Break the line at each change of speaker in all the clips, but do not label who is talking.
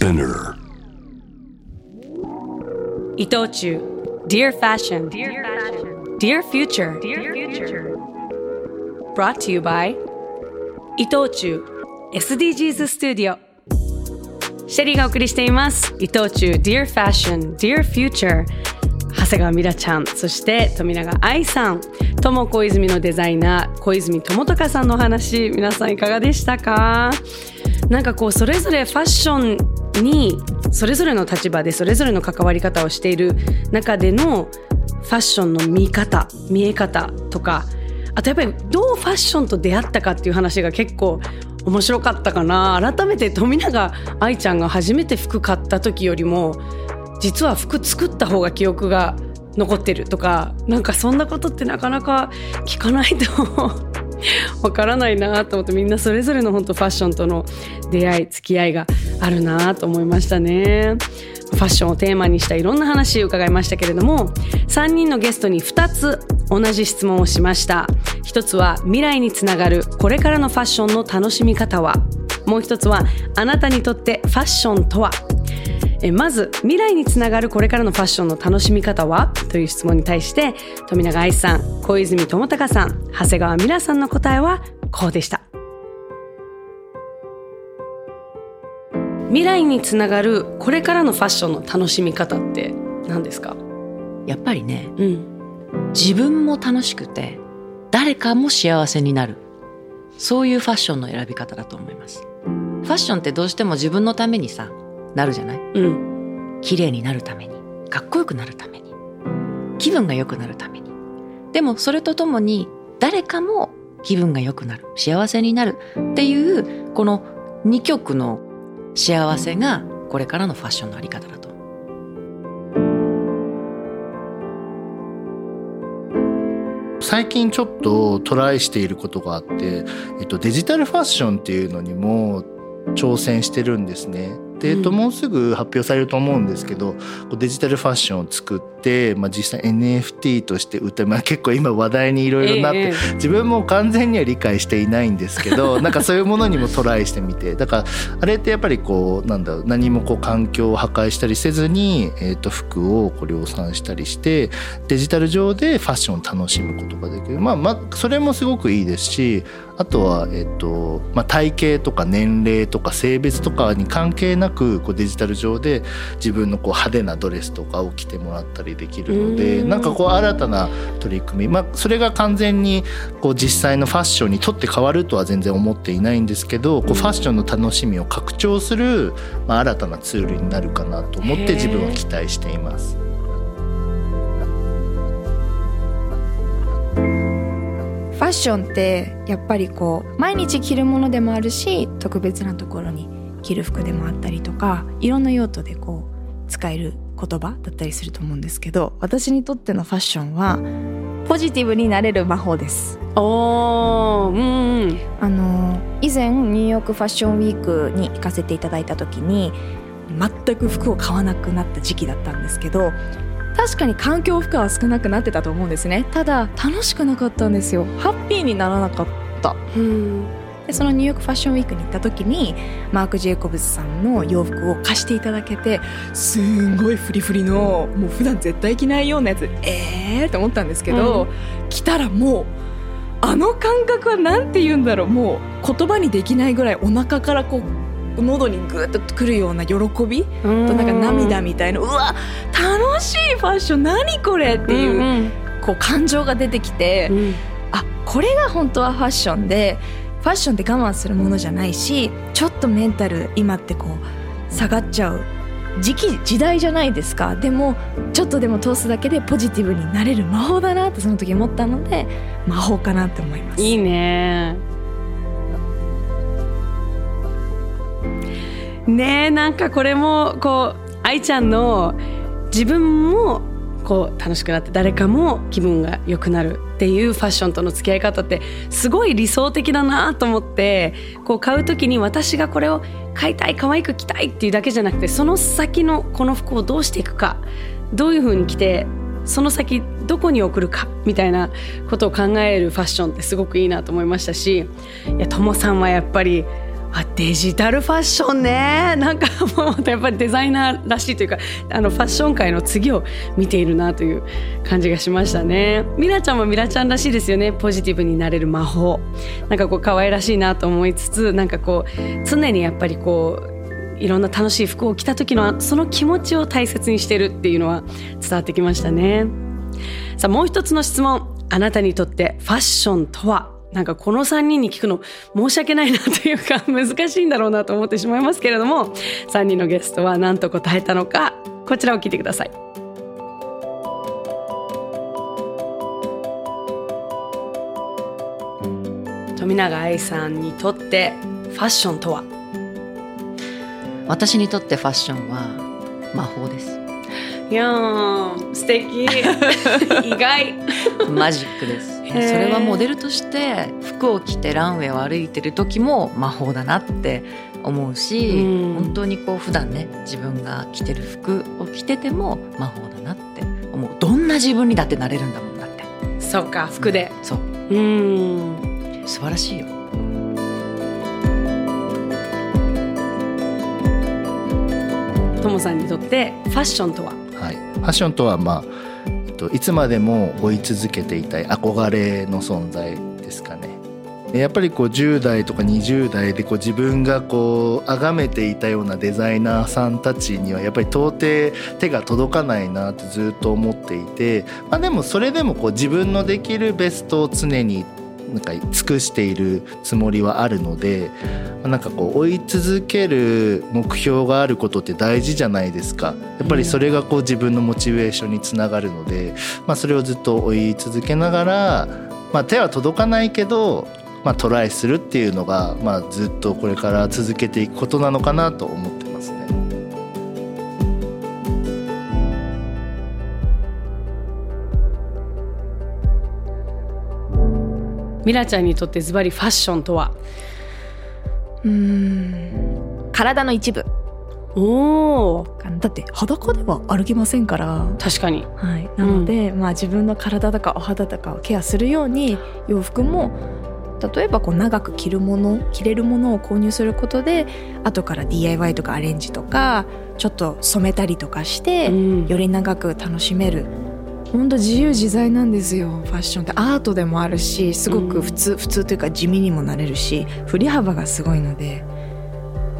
Spinner.
伊藤忠。Dear Fashion. Dear Future. Brought to you by 伊藤忠 SDGs スタジオシェリーがお送りしています。伊藤忠 Dear Fashion. Dear Future. 長谷川ミラちゃんそして富永愛さん。友小泉のデザイナー。小泉智隆さんのお話。皆さんいかがでしたか？なんかこうそれぞれファッションにそれぞれの立場でそれぞれの関わり方をしている中でのファッションの見方見え方とかあとやっぱりどうファッションと出会ったかっていう話が結構面白かったかな。改めて富永愛ちゃんが初めて服買った時よりも実は服作った方が記憶が残ってるとかなんかそんなことってなかなか聞かないとわからないなと思ってみんなそれぞれの本当ファッションとの出会い付き合いがあるなと思いましたね。ファッションをテーマにしたいろんな話を伺いましたけれども3人のゲストに2つ同じ質問をしました。一つは未来につながるこれからのファッションの楽しみ方は。もう一つはあなたにとってファッションとは。えまず未来につながるこれからのファッションの楽しみ方は？という質問に対して富永愛さん小泉智隆さん長谷川美良さんの答えはこうでした。未来につながるこれからのファッションの楽しみ方って何ですか？
やっぱりね
うん。
自分も楽しくて誰かも幸せになる。そういうファッションの選び方だと思います。ファッションってどうしても自分のためにさなるじゃない？
うん。
綺麗になるためにかっこよくなるために気分が良くなるために。でもそれとともに誰かも気分が良くなる幸せになるっていうこの二極の幸せがこれからのファッションのあり方だと
最近ちょっとトライしていることがあって、えっと、デジタルファッションっていうのにも挑戦してるんですね。で、えっと、
うん。
もうすぐ発表されると思うんですけどこうデジタルファッションを作って、まあ、実際 NFT として売って、まあ、結構今話題にいろいろなって、
ええ。
自分も完全には理解していないんですけど なんかそういうものにもトライしてみてだからあれってやっぱりこうなんだろう何もこう環境を破壊したりせずに、えっと服をこう量産したりしてデジタル上でファッションを楽しむことができる。まあまあそれもすごくいいですしあとは、えっとまあ、体型とか年齢とか性別とかに関係なくこうデジタル上で自分のこう派手なドレスとかを着てもらったりできるので
うん。
なんかこう新たな取り組み、まあ、それが完全にこう実際のファッションにとって変わるとは全然思っていないんですけどこうファッションの楽しみを拡張する、まあ、新たなツールになるかなと思って自分は期待しています。
ッションってやっぱりこう毎日着るものでもあるし特別なところに着る服でもあったりとかいろんな用途でこう使える言葉だったりすると思うんですけど私にとってのファッションはポジティブになれる魔法です。
おーうんうん。
あの以前ニューヨークファッションウィークに行かせていただいた時に全く服を買わなくなった時期だったんですけど確かに環境負荷は少なくなってたと思うんですね。ただ楽しくなかったんですよ。ハッピーにならなかった。
うん。
でそのニューヨークファッションウィークに行った時にマーク・ジェイコブズさんの洋服を貸していただけてすんごいフリフリのもう普段絶対着ないようなやつえーって思ったんですけど、
うん。
着たらもうあの感覚はなんて言うんだろう。もう言葉にできないぐらいお腹からこう喉にグーッとくるような喜びとなんか涙みたいなうわ楽しいファッション何これっていう,、
うん
こう感情が出てきて、
うん。
あこれが本当はファッションでファッションって我慢するものじゃないしちょっとメンタル今ってこう下がっちゃう時期時代じゃないですか。でもちょっとでも通すだけでポジティブになれる魔法だなってその時思ったので魔法かなって思います。
いいね。ねえなんかこれもこう愛ちゃんの自分もこう楽しくなって誰かも気分が良くなるっていうファッションとの付き合い方ってすごい理想的だなと思ってこう買う時に私がこれを買いたい可愛く着たいっていうだけじゃなくてその先のこの服をどうしていくかどういう風に着てその先どこに送るかみたいなことを考えるファッションってすごくいいなと思いましたしいやともさんはやっぱりあデジタルファッションね。なんかもうやっぱりデザイナーらしいというかあのファッション界の次を見ているなという感じがしましたね。ミラちゃんもミラちゃんらしいですよね。ポジティブになれる魔法。なんかこう可愛らしいなと思いつつなんかこう常にやっぱりこういろんな楽しい服を着た時のその気持ちを大切にしてるっていうのは伝わってきましたね。さあもう一つの質問。あなたにとってファッションとは？なんかこの3人に聞くの申し訳ないなというか 難しいんだろうなと思ってしまいますけれども3人のゲストは何と答えたのかこちらを聞いてください。富永愛さんにとってファッションとは？
私にとってファッションは魔法です
いやー素敵。意外。
マジックです。それはモデルとして服を着てランウェイを歩いてる時も魔法だなって思うし、
うん。
本当にこう普段ね自分が着てる服を着てても魔法だなって思う。どんな自分にだってなれるんだもんだって。
そうか服で。
そう。
うん。
素晴らしいよ。
ともさんにとってファッションとは？
はい、ファッションとは、まあえっと、いつまでも追い続けていたい憧れの存在ですかね。やっぱりこう10代とか20代でこう自分がこう崇めていたようなデザイナーさんたちにはやっぱり到底手が届かないなってずっと思っていて、まあ、でもそれでもこう自分のできるベストを常になんか尽くしているつもりはあるのでまあなんかこう追い続ける目標があることって大事じゃないですか。やっぱりそれがこう自分のモチベーションにつながるので、まあ、それをずっと追い続けながら、まあ、手は届かないけど、まあ、トライするっていうのが、まあ、ずっとこれから続けていくことなのかなと思って
ミラちゃんにとってズバリファッションとは？
うーん。体の一部。
おお
だって裸では歩けませんから。
確かに。
はい、なので、まあ、自分の体とかお肌とかをケアするように洋服も例えばこう長く着るもの着れるものを購入することで後から DIY とかアレンジとかちょっと染めたりとかして、
うん。
より長く楽しめる本当自由自在なんですよ。ファッションってアートでもあるしすごく普通、普通というか地味にもなれるし振り幅がすごいので。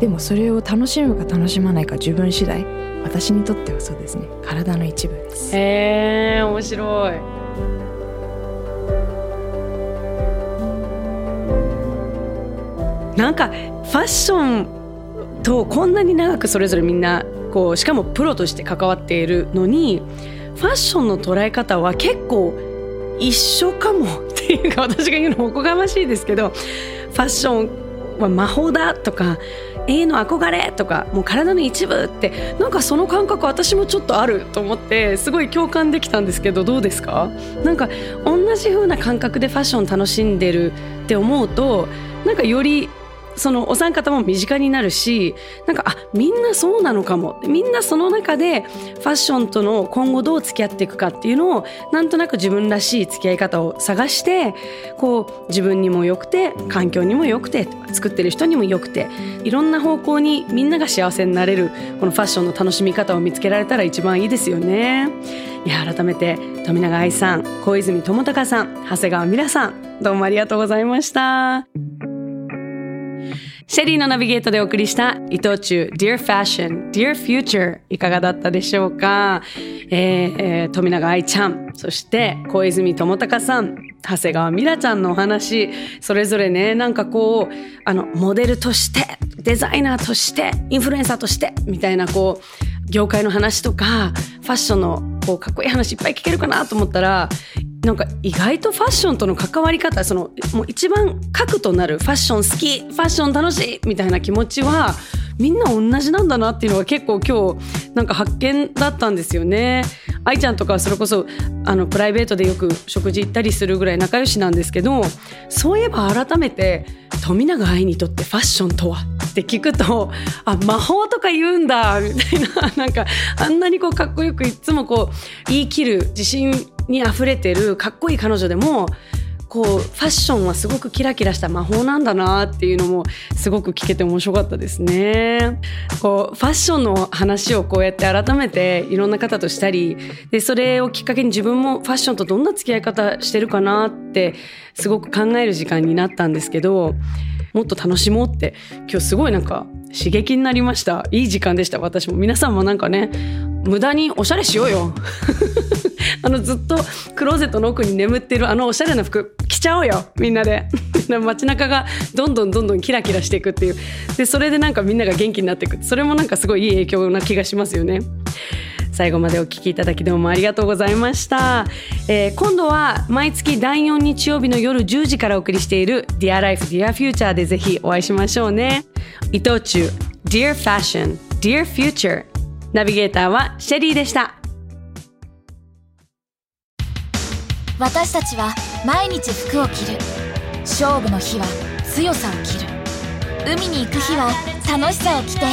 でもそれを楽しむか楽しまないか自分次第。私にとってはそうですね。体の一部です。
へえ面白い。なんかファッションとこんなに長くそれぞれみんなこうしかもプロとして関わっているのにファッションの捉え方は結構一緒かもっていうか私が言うのもおこがましいですけどファッションは魔法だとか永遠の憧れとかもう体の一部ってなんかその感覚私もちょっとあると思ってすごい共感できたんですけどどうですか？なんか同じ風な感覚でファッション楽しんでるって思うとなんかよりそのお三方も身近になるしなんかあみんなそうなのかもみんなその中でファッションとの今後どう付き合っていくかっていうのをなんとなく自分らしい付き合い方を探してこう自分にも良くて環境にも良くて作ってる人にも良くていろんな方向にみんなが幸せになれるこのファッションの楽しみ方を見つけられたら一番いいですよね。いや改めて富永愛さん小泉智隆さん長谷川美良さんどうもありがとうございました。シェリーのナビゲートでお送りした伊藤忠 Dear Fashion, Dear Future いかがだったでしょうか、えーえー富永愛ちゃん、そして小泉智隆さん、長谷川美良ちゃんのお話、それぞれね、なんかこう、あの、モデルとして、デザイナーとして、インフルエンサーとして、みたいなこう、業界の話とか、ファッションのこうかっこいい話いっぱい聞けるかなと思ったら、なんか意外とファッションとの関わり方そのもう一番核となるファッション好きファッション楽しいみたいな気持ちはみんな同じなんだなっていうのが結構今日なんか発見だったんですよね。愛ちゃんとかはそれこそあのプライベートでよく食事行ったりするぐらい仲良しなんですけどそういえば改めて富永愛にとってファッションとは？って聞くとあ魔法とか言うんだみたいな なんかあんなにこうかっこよくいつもこう言い切る自信に溢れてるかっこいい彼女でもこうファッションはすごくキラキラした魔法なんだなっていうのもすごく聞けて面白かったですね。こうファッションの話をこうやって改めていろんな方としたりでそれをきっかけに自分もファッションとどんな付き合い方してるかなってすごく考える時間になったんですけどもっと楽しもうって今日すごいなんか刺激になりました。いい時間でした。私も。皆さんもなんかね無駄におしゃれしようよ。あのずっとクローゼットの奥に眠ってるあのおしゃれな服着ちゃおうよ。みんな で。街中がどんどんどんどんキラキラしていくっていう。でそれでなんかみんなが元気になっていく。それもなんかすごいいい影響な気がしますよね。最後までお聞きいただきどうもありがとうございました、えー、今度は毎月第4日曜日の夜10時からお送りしている Dear Life Dear Future でぜひお会いしましょうね。伊藤忠 Dear Fashion Dear Future ナビゲーターはシェリーでした。
私たちは毎日服を着る。勝負の日は強さを着る。海に行く日は楽しさを着て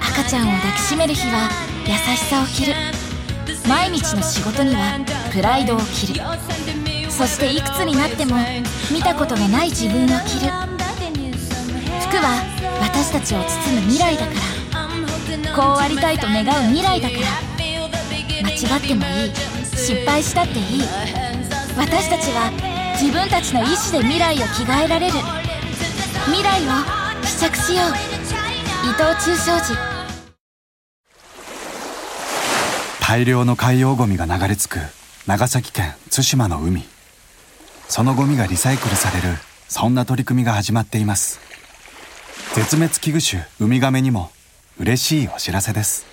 赤ちゃんを抱きしめる日は優しさを着る。毎日の仕事にはプライドを着る。そしていくつになっても見たことのない自分を着る。服は私たちを包む未来だから。こうありたいと願う未来だから。間違ってもいい。失敗したっていい。私たちは自分たちの意志で未来を着替えられる。未来を試着しよう。伊藤忠商事。
大量の海洋ゴミが流れ着く長崎県対馬の海。そのゴミがリサイクルされるそんな取り組みが始まっています。絶滅危惧種ウミガメにも嬉しいお知らせです。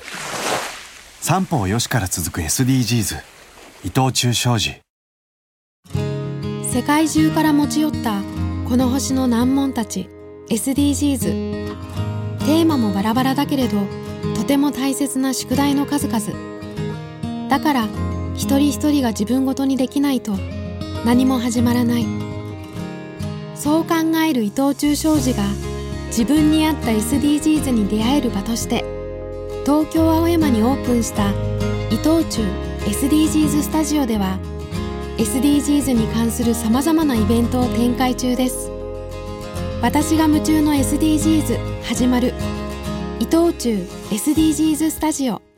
三方よしから続く SDGs 伊藤忠商事。
世界中から持ち寄ったこの星の難問たち SDGs テーマもバラバラだけれどとても大切な宿題の数々。だから一人一人が自分ごとにできないと何も始まらない。そう考える伊藤忠商事が自分に合った SDGs に出会える場として東京青山にオープンした伊藤忠 SDGs スタジオでは SDGs に関するさまざまなイベントを展開中です。私が夢中の SDGs 始まる。伊藤忠 SDGs スタジオ。